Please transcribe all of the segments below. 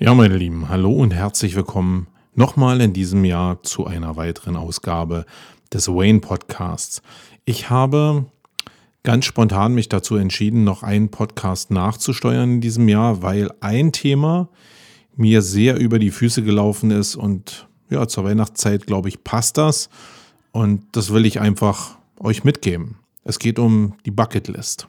Ja, meine Lieben, hallo und herzlich willkommen nochmal in diesem Jahr zu einer weiteren Ausgabe des Wayne Podcasts. Ich habe ganz spontan mich dazu entschieden, noch einen Podcast nachzusteuern in diesem Jahr, weil ein Thema mir sehr über die Füße gelaufen ist und ja, zur Weihnachtszeit, glaube ich, passt das und das will ich einfach euch mitgeben. Es geht um die Bucketlist.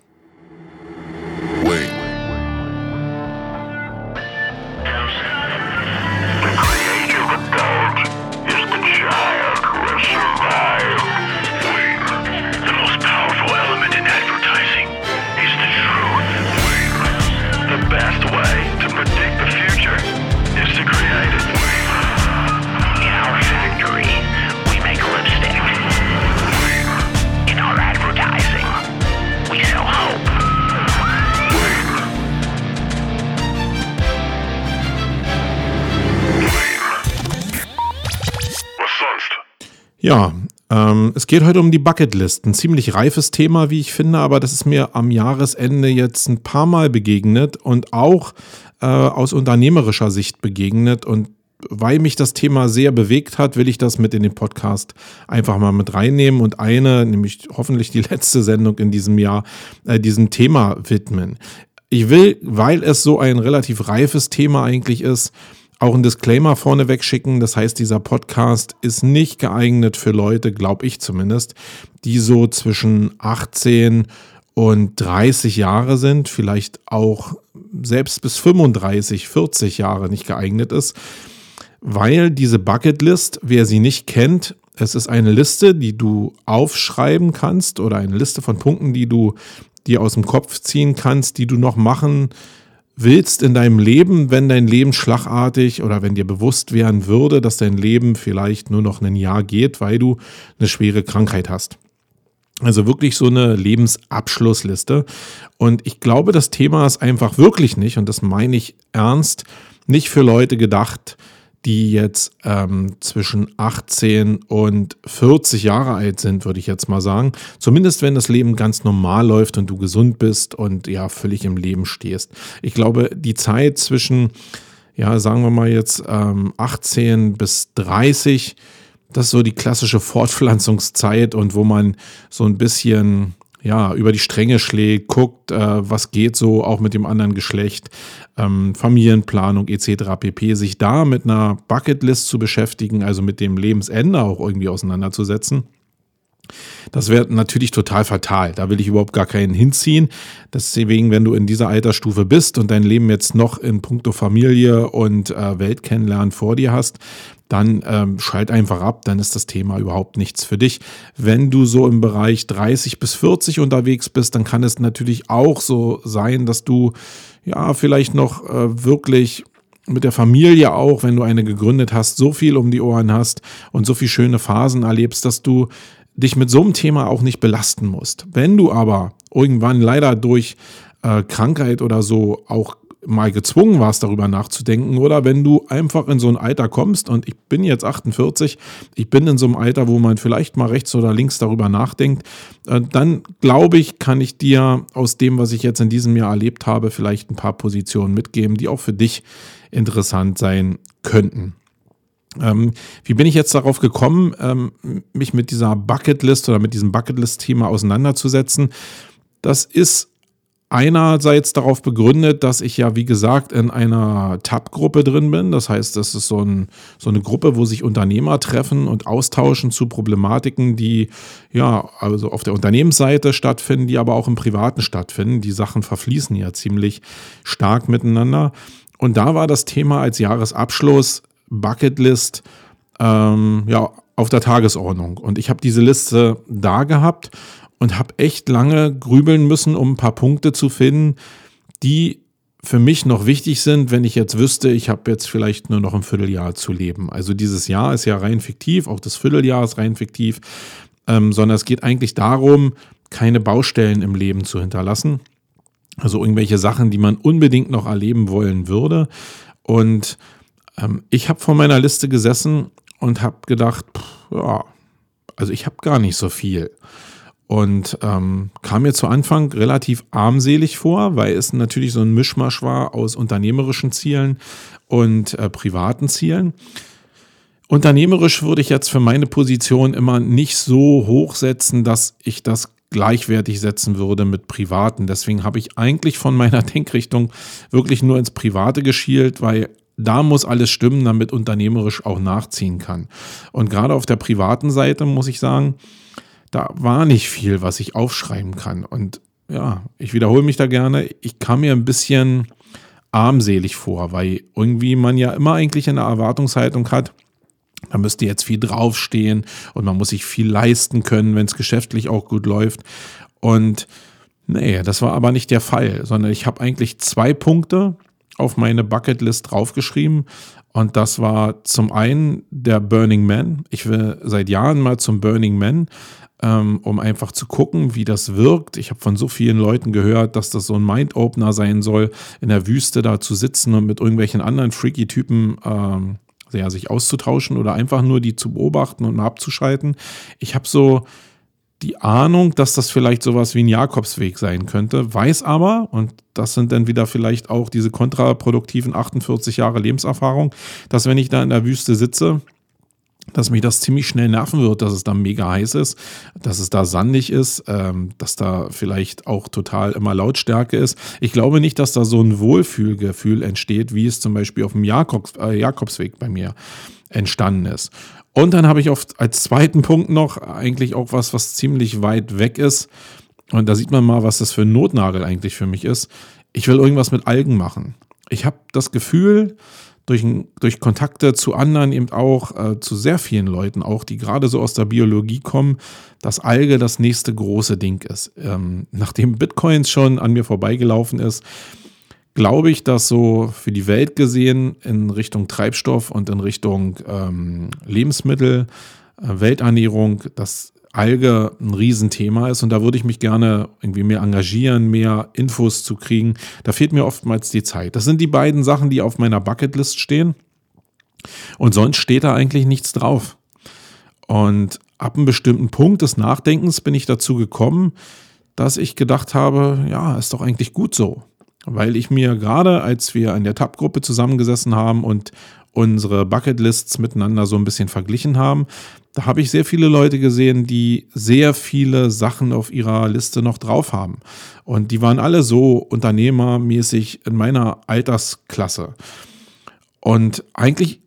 Ja, ähm, es geht heute um die Bucketlist. Ein ziemlich reifes Thema, wie ich finde, aber das ist mir am Jahresende jetzt ein paar Mal begegnet und auch äh, aus unternehmerischer Sicht begegnet. Und weil mich das Thema sehr bewegt hat, will ich das mit in den Podcast einfach mal mit reinnehmen und eine, nämlich hoffentlich die letzte Sendung in diesem Jahr, äh, diesem Thema widmen. Ich will, weil es so ein relativ reifes Thema eigentlich ist, auch ein Disclaimer vorneweg schicken. Das heißt, dieser Podcast ist nicht geeignet für Leute, glaube ich zumindest, die so zwischen 18 und 30 Jahre sind, vielleicht auch selbst bis 35, 40 Jahre nicht geeignet ist, weil diese Bucketlist, wer sie nicht kennt, es ist eine Liste, die du aufschreiben kannst oder eine Liste von Punkten, die du dir aus dem Kopf ziehen kannst, die du noch machen kannst willst in deinem Leben, wenn dein Leben schlagartig oder wenn dir bewusst werden würde, dass dein Leben vielleicht nur noch ein Jahr geht, weil du eine schwere Krankheit hast. Also wirklich so eine Lebensabschlussliste. Und ich glaube, das Thema ist einfach wirklich nicht, und das meine ich ernst, nicht für Leute gedacht, die jetzt ähm, zwischen 18 und 40 Jahre alt sind, würde ich jetzt mal sagen. Zumindest wenn das Leben ganz normal läuft und du gesund bist und ja völlig im Leben stehst. Ich glaube, die Zeit zwischen, ja, sagen wir mal jetzt ähm, 18 bis 30, das ist so die klassische Fortpflanzungszeit und wo man so ein bisschen ja, über die Stränge schlägt, guckt, äh, was geht so auch mit dem anderen Geschlecht, ähm, Familienplanung etc. pp. Sich da mit einer Bucketlist zu beschäftigen, also mit dem Lebensende auch irgendwie auseinanderzusetzen. Das wäre natürlich total fatal. Da will ich überhaupt gar keinen hinziehen. Deswegen, wenn du in dieser Altersstufe bist und dein Leben jetzt noch in puncto Familie und äh, Welt kennenlernen vor dir hast, dann ähm, schalt einfach ab, dann ist das Thema überhaupt nichts für dich. Wenn du so im Bereich 30 bis 40 unterwegs bist, dann kann es natürlich auch so sein, dass du ja vielleicht noch äh, wirklich mit der Familie auch, wenn du eine gegründet hast, so viel um die Ohren hast und so viele schöne Phasen erlebst, dass du dich mit so einem Thema auch nicht belasten musst. Wenn du aber irgendwann leider durch äh, Krankheit oder so auch mal gezwungen warst, darüber nachzudenken, oder wenn du einfach in so ein Alter kommst, und ich bin jetzt 48, ich bin in so einem Alter, wo man vielleicht mal rechts oder links darüber nachdenkt, äh, dann glaube ich, kann ich dir aus dem, was ich jetzt in diesem Jahr erlebt habe, vielleicht ein paar Positionen mitgeben, die auch für dich interessant sein könnten. Ähm, wie bin ich jetzt darauf gekommen, ähm, mich mit dieser Bucketlist oder mit diesem Bucketlist-Thema auseinanderzusetzen? Das ist einerseits darauf begründet, dass ich ja, wie gesagt, in einer Tab-Gruppe drin bin. Das heißt, das ist so, ein, so, eine Gruppe, wo sich Unternehmer treffen und austauschen zu Problematiken, die ja, also auf der Unternehmensseite stattfinden, die aber auch im Privaten stattfinden. Die Sachen verfließen ja ziemlich stark miteinander. Und da war das Thema als Jahresabschluss Bucketlist ähm, ja, auf der Tagesordnung. Und ich habe diese Liste da gehabt und habe echt lange grübeln müssen, um ein paar Punkte zu finden, die für mich noch wichtig sind, wenn ich jetzt wüsste, ich habe jetzt vielleicht nur noch ein Vierteljahr zu leben. Also dieses Jahr ist ja rein fiktiv, auch das Vierteljahr ist rein fiktiv, ähm, sondern es geht eigentlich darum, keine Baustellen im Leben zu hinterlassen. Also irgendwelche Sachen, die man unbedingt noch erleben wollen würde. Und ähm, ich habe vor meiner Liste gesessen und habe gedacht, pff, ja, also ich habe gar nicht so viel. Und ähm, kam mir zu Anfang relativ armselig vor, weil es natürlich so ein Mischmasch war aus unternehmerischen Zielen und äh, privaten Zielen. Unternehmerisch würde ich jetzt für meine Position immer nicht so hoch setzen, dass ich das gleichwertig setzen würde mit privaten. Deswegen habe ich eigentlich von meiner Denkrichtung wirklich nur ins Private geschielt, weil da muss alles stimmen, damit unternehmerisch auch nachziehen kann. Und gerade auf der privaten Seite muss ich sagen, da war nicht viel, was ich aufschreiben kann. Und ja, ich wiederhole mich da gerne. Ich kam mir ein bisschen armselig vor, weil irgendwie man ja immer eigentlich eine Erwartungshaltung hat, da müsste jetzt viel draufstehen und man muss sich viel leisten können, wenn es geschäftlich auch gut läuft. Und nee, das war aber nicht der Fall, sondern ich habe eigentlich zwei Punkte auf meine Bucketlist draufgeschrieben. Und das war zum einen der Burning Man. Ich will seit Jahren mal zum Burning Man, ähm, um einfach zu gucken, wie das wirkt. Ich habe von so vielen Leuten gehört, dass das so ein Mind-Opener sein soll, in der Wüste da zu sitzen und mit irgendwelchen anderen freaky Typen ähm, ja, sich auszutauschen oder einfach nur die zu beobachten und mal abzuschalten. Ich habe so die Ahnung, dass das vielleicht sowas wie ein Jakobsweg sein könnte, weiß aber, und das sind dann wieder vielleicht auch diese kontraproduktiven 48 Jahre Lebenserfahrung, dass wenn ich da in der Wüste sitze, dass mich das ziemlich schnell nerven wird, dass es da mega heiß ist, dass es da sandig ist, ähm, dass da vielleicht auch total immer Lautstärke ist. Ich glaube nicht, dass da so ein Wohlfühlgefühl entsteht, wie es zum Beispiel auf dem Jakobs, äh, Jakobsweg bei mir entstanden ist. Und dann habe ich oft als zweiten Punkt noch eigentlich auch was, was ziemlich weit weg ist. Und da sieht man mal, was das für ein Notnagel eigentlich für mich ist. Ich will irgendwas mit Algen machen. Ich habe das Gefühl, durch, durch Kontakte zu anderen, eben auch äh, zu sehr vielen Leuten, auch die gerade so aus der Biologie kommen, dass Alge das nächste große Ding ist. Ähm, nachdem Bitcoins schon an mir vorbeigelaufen ist, glaube ich, dass so für die Welt gesehen in Richtung Treibstoff und in Richtung ähm, Lebensmittel, äh, Welternährung, das Alge ein Riesenthema ist und da würde ich mich gerne irgendwie mehr engagieren, mehr Infos zu kriegen. Da fehlt mir oftmals die Zeit. Das sind die beiden Sachen, die auf meiner Bucketlist stehen. Und sonst steht da eigentlich nichts drauf. Und ab einem bestimmten Punkt des Nachdenkens bin ich dazu gekommen, dass ich gedacht habe, ja, ist doch eigentlich gut so. Weil ich mir gerade, als wir in der Tab-Gruppe zusammengesessen haben und unsere Bucketlists miteinander so ein bisschen verglichen haben, da habe ich sehr viele Leute gesehen, die sehr viele Sachen auf ihrer Liste noch drauf haben. Und die waren alle so unternehmermäßig in meiner Altersklasse. Und eigentlich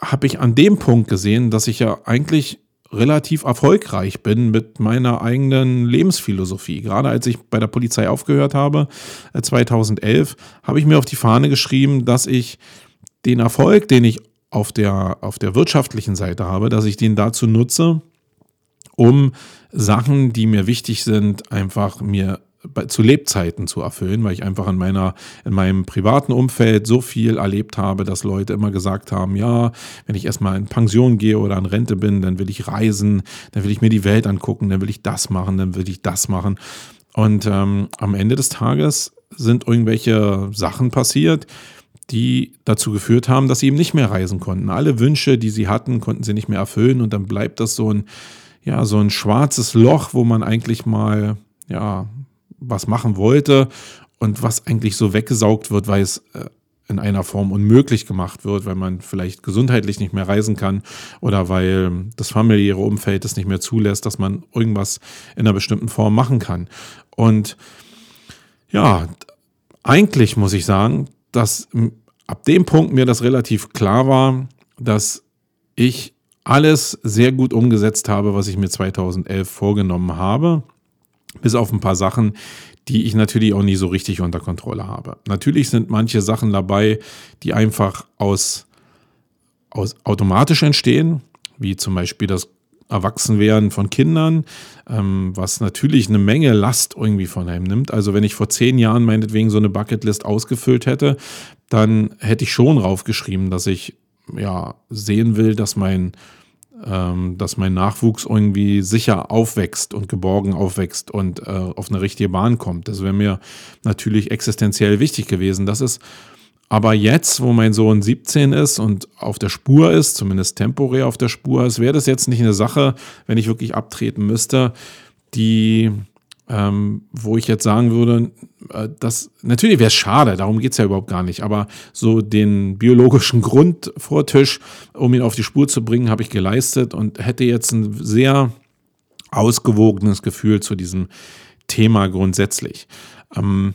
habe ich an dem Punkt gesehen, dass ich ja eigentlich relativ erfolgreich bin mit meiner eigenen Lebensphilosophie. Gerade als ich bei der Polizei aufgehört habe, 2011, äh, habe ich mir auf die Fahne geschrieben, dass ich den Erfolg, den ich auf der, auf der wirtschaftlichen Seite habe, dass ich den dazu nutze, um Sachen, die mir wichtig sind, einfach mir zu Lebzeiten zu erfüllen, weil ich einfach in meiner, in meinem privaten Umfeld so viel erlebt habe, dass Leute immer gesagt haben, ja, wenn ich erstmal in Pension gehe oder in Rente bin, dann will ich reisen, dann will ich mir die Welt angucken, dann will ich das machen, dann will ich das machen. Und ähm, am Ende des Tages sind irgendwelche Sachen passiert, die dazu geführt haben, dass sie eben nicht mehr reisen konnten. Alle Wünsche, die sie hatten, konnten sie nicht mehr erfüllen und dann bleibt das so ein, ja, so ein schwarzes Loch, wo man eigentlich mal, ja, was machen wollte und was eigentlich so weggesaugt wird, weil es äh, in einer Form unmöglich gemacht wird, weil man vielleicht gesundheitlich nicht mehr reisen kann oder weil das familiäre Umfeld es nicht mehr zulässt, dass man irgendwas in einer bestimmten Form machen kann. Und ja, eigentlich muss ich sagen, dass ab dem Punkt mir das relativ klar war, dass ich alles sehr gut umgesetzt habe, was ich mir 2011 vorgenommen habe, bis auf ein paar Sachen, die ich natürlich auch nie so richtig unter Kontrolle habe. Natürlich sind manche Sachen dabei, die einfach aus, aus automatisch entstehen, wie zum Beispiel das Erwachsenwerden von Kindern, ähm, was natürlich eine Menge Last irgendwie von einem nimmt. Also wenn ich vor zehn Jahren meinetwegen so eine Bucketlist ausgefüllt hätte, dann hätte ich schon raufgeschrieben, dass ich ja sehen will, dass mein dass mein Nachwuchs irgendwie sicher aufwächst und geborgen aufwächst und äh, auf eine richtige Bahn kommt. Das wäre mir natürlich existenziell wichtig gewesen. Das ist aber jetzt, wo mein Sohn 17 ist und auf der Spur ist, zumindest temporär auf der Spur ist, wäre das jetzt nicht eine Sache, wenn ich wirklich abtreten müsste, die, ähm, wo ich jetzt sagen würde, äh, das natürlich wäre es schade, darum geht es ja überhaupt gar nicht, aber so den biologischen Grundvortisch, um ihn auf die Spur zu bringen, habe ich geleistet und hätte jetzt ein sehr ausgewogenes Gefühl zu diesem Thema grundsätzlich. Ähm,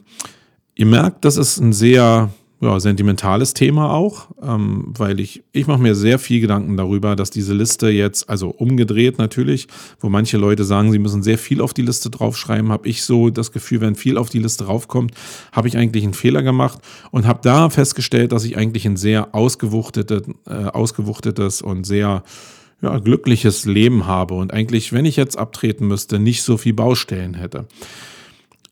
ihr merkt, das ist ein sehr ja, sentimentales Thema auch, ähm, weil ich, ich mache mir sehr viel Gedanken darüber, dass diese Liste jetzt, also umgedreht natürlich, wo manche Leute sagen, sie müssen sehr viel auf die Liste draufschreiben, habe ich so das Gefühl, wenn viel auf die Liste raufkommt, habe ich eigentlich einen Fehler gemacht und habe da festgestellt, dass ich eigentlich ein sehr ausgewuchtetes, äh, ausgewuchtetes und sehr ja, glückliches Leben habe und eigentlich, wenn ich jetzt abtreten müsste, nicht so viel Baustellen hätte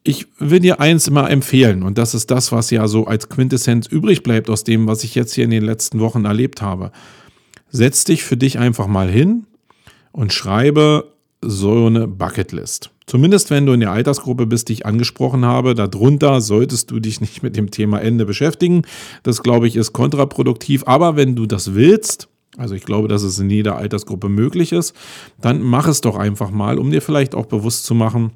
ich will dir eins immer empfehlen und das ist das, was ja so als Quintessenz übrig bleibt aus dem, was ich jetzt hier in den letzten Wochen erlebt habe. Setz dich für dich einfach mal hin und schreibe so eine Bucketlist. Zumindest wenn du in der Altersgruppe bist, die ich angesprochen habe, darunter solltest du dich nicht mit dem Thema Ende beschäftigen. Das glaube ich ist kontraproduktiv. Aber wenn du das willst, also ich glaube, dass es in jeder Altersgruppe möglich ist, dann mach es doch einfach mal, um dir vielleicht auch bewusst zu machen,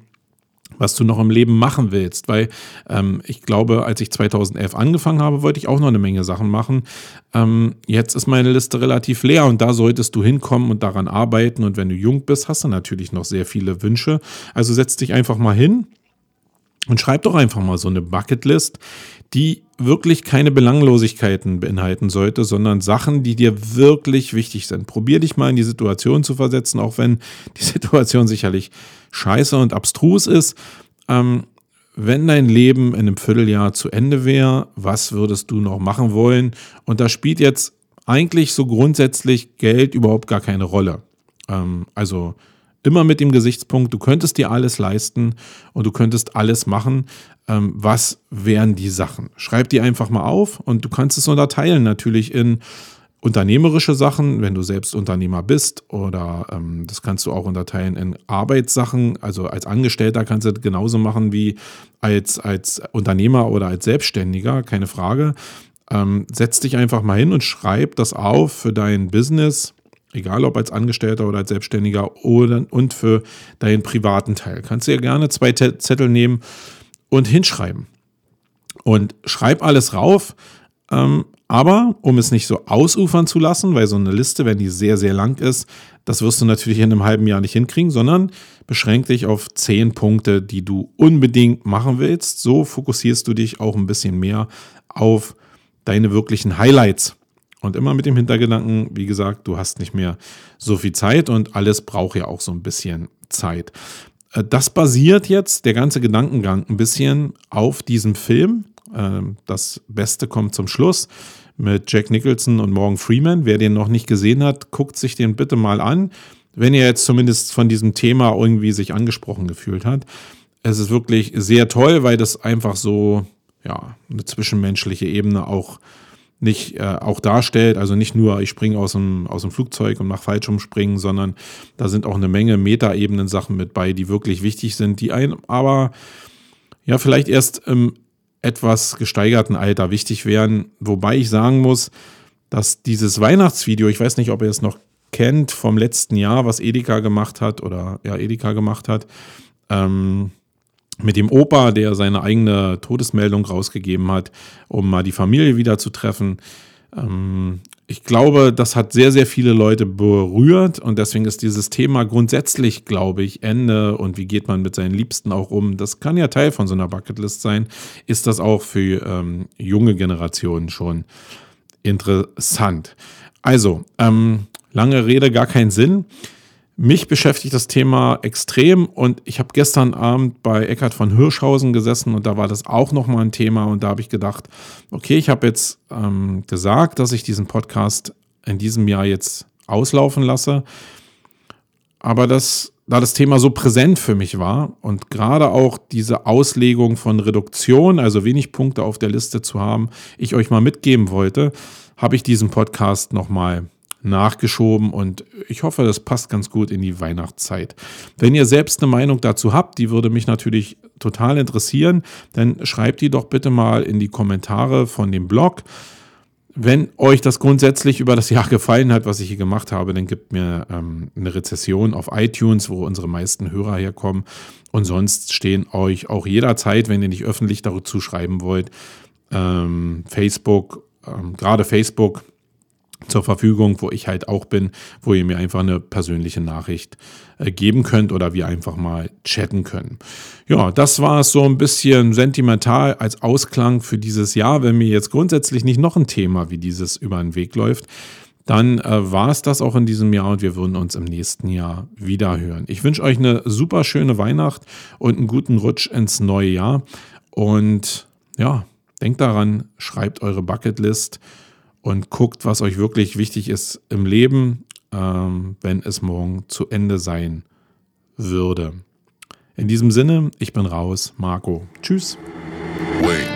was du noch im Leben machen willst. Weil ähm, ich glaube, als ich 2011 angefangen habe, wollte ich auch noch eine Menge Sachen machen. Ähm, jetzt ist meine Liste relativ leer und da solltest du hinkommen und daran arbeiten. Und wenn du jung bist, hast du natürlich noch sehr viele Wünsche. Also setz dich einfach mal hin und schreib doch einfach mal so eine Bucketlist, die wirklich keine Belanglosigkeiten beinhalten sollte, sondern Sachen, die dir wirklich wichtig sind. Probier dich mal in die Situation zu versetzen, auch wenn die Situation sicherlich scheiße und abstrus ist. Ähm, wenn dein Leben in einem Vierteljahr zu Ende wäre, was würdest du noch machen wollen? Und da spielt jetzt eigentlich so grundsätzlich Geld überhaupt gar keine Rolle. Ähm, also immer mit dem Gesichtspunkt, du könntest dir alles leisten und du könntest alles machen. Ähm, was wären die Sachen? Schreib die einfach mal auf und du kannst es unterteilen natürlich in unternehmerische Sachen, wenn du selbst Unternehmer bist, oder ähm, das kannst du auch unterteilen in Arbeitssachen. Also als Angestellter kannst du das genauso machen wie als, als Unternehmer oder als Selbstständiger, keine Frage. Ähm, setz dich einfach mal hin und schreib das auf für dein Business, egal ob als Angestellter oder als Selbstständiger oder, und für deinen privaten Teil. Kannst du ja gerne zwei Zettel nehmen und hinschreiben. Und schreib alles rauf, ähm, aber um es nicht so ausufern zu lassen, weil so eine Liste, wenn die sehr, sehr lang ist, das wirst du natürlich in einem halben Jahr nicht hinkriegen, sondern beschränk dich auf zehn Punkte, die du unbedingt machen willst. So fokussierst du dich auch ein bisschen mehr auf deine wirklichen Highlights. Und immer mit dem Hintergedanken, wie gesagt, du hast nicht mehr so viel Zeit und alles braucht ja auch so ein bisschen Zeit. Äh, das basiert jetzt, der ganze Gedankengang, ein bisschen auf diesem Film. Ähm, das Beste kommt zum Schluss mit Jack Nicholson und Morgan Freeman. Wer den noch nicht gesehen hat, guckt sich den bitte mal an. Wenn ihr jetzt zumindest von diesem Thema irgendwie sich angesprochen gefühlt hat. Es ist wirklich sehr toll, weil das einfach so, ja, eine zwischenmenschliche Ebene auch nicht äh, auch darstellt. Also nicht nur, ich springe aus dem, aus dem Flugzeug und mache Fallschirmspringen, sondern da sind auch eine Menge Metaebenen-Sachen mit bei, die wirklich wichtig sind, die einem aber ja vielleicht erst im etwas gesteigerten Alter wichtig wären. Wobei ich sagen muss, dass dieses Weihnachtsvideo, ich weiß nicht, ob ihr es noch kennt, vom letzten Jahr, was Edeka gemacht hat oder ja, Edeka gemacht hat, ähm, mit dem Opa, der seine eigene Todesmeldung rausgegeben hat, um mal die Familie wieder zu treffen. Ähm, ich glaube, das hat sehr, sehr viele Leute berührt und deswegen ist dieses Thema grundsätzlich, glaube ich, Ende und wie geht man mit seinen Liebsten auch um, das kann ja Teil von so einer Bucketlist sein, ist das auch für ähm, junge Generationen schon interessant. Also, ähm, lange Rede, gar keinen Sinn. Mich beschäftigt das Thema extrem und ich habe gestern Abend bei Eckhard von Hirschhausen gesessen und da war das auch nochmal ein Thema und da habe ich gedacht, okay, ich habe jetzt ähm, gesagt, dass ich diesen Podcast in diesem Jahr jetzt auslaufen lasse, aber das, da das Thema so präsent für mich war und gerade auch diese Auslegung von Reduktion, also wenig Punkte auf der Liste zu haben, ich euch mal mitgeben wollte, habe ich diesen Podcast nochmal nachgeschoben und ich hoffe, das passt ganz gut in die Weihnachtszeit. Wenn ihr selbst eine Meinung dazu habt, die würde mich natürlich total interessieren, dann schreibt die doch bitte mal in die Kommentare von dem Blog. wenn euch das grundsätzlich über das Jahr gefallen hat, was ich hier gemacht habe, dann gebt mir ähm, eine Rezession auf iTunes, wo unsere meisten Hörer herkommen. Und sonst stehen euch auch jederzeit, wenn ihr nicht öffentlich dazu schreiben wollt, ähm, Facebook, ähm, gerade Facebook zur Verfügung, wo ich halt auch bin, wo ihr mir einfach eine persönliche Nachricht äh, geben könnt oder wir einfach mal chatten können. Ja, das war es so ein bisschen sentimental als Ausklang für dieses Jahr. Wenn mir jetzt grundsätzlich nicht noch ein Thema wie dieses über den Weg läuft, dann äh, war es das auch in diesem Jahr und wir würden uns im nächsten Jahr wieder hören. Ich wünsche euch eine super schöne Weihnacht und einen guten Rutsch ins neue Jahr. Und ja, denkt daran, schreibt eure Bucketlist und guckt, was euch wirklich wichtig ist im Leben, ähm, wenn es morgen zu Ende sein würde. In diesem Sinne, ich bin raus, Marco. Tschüss. Wait.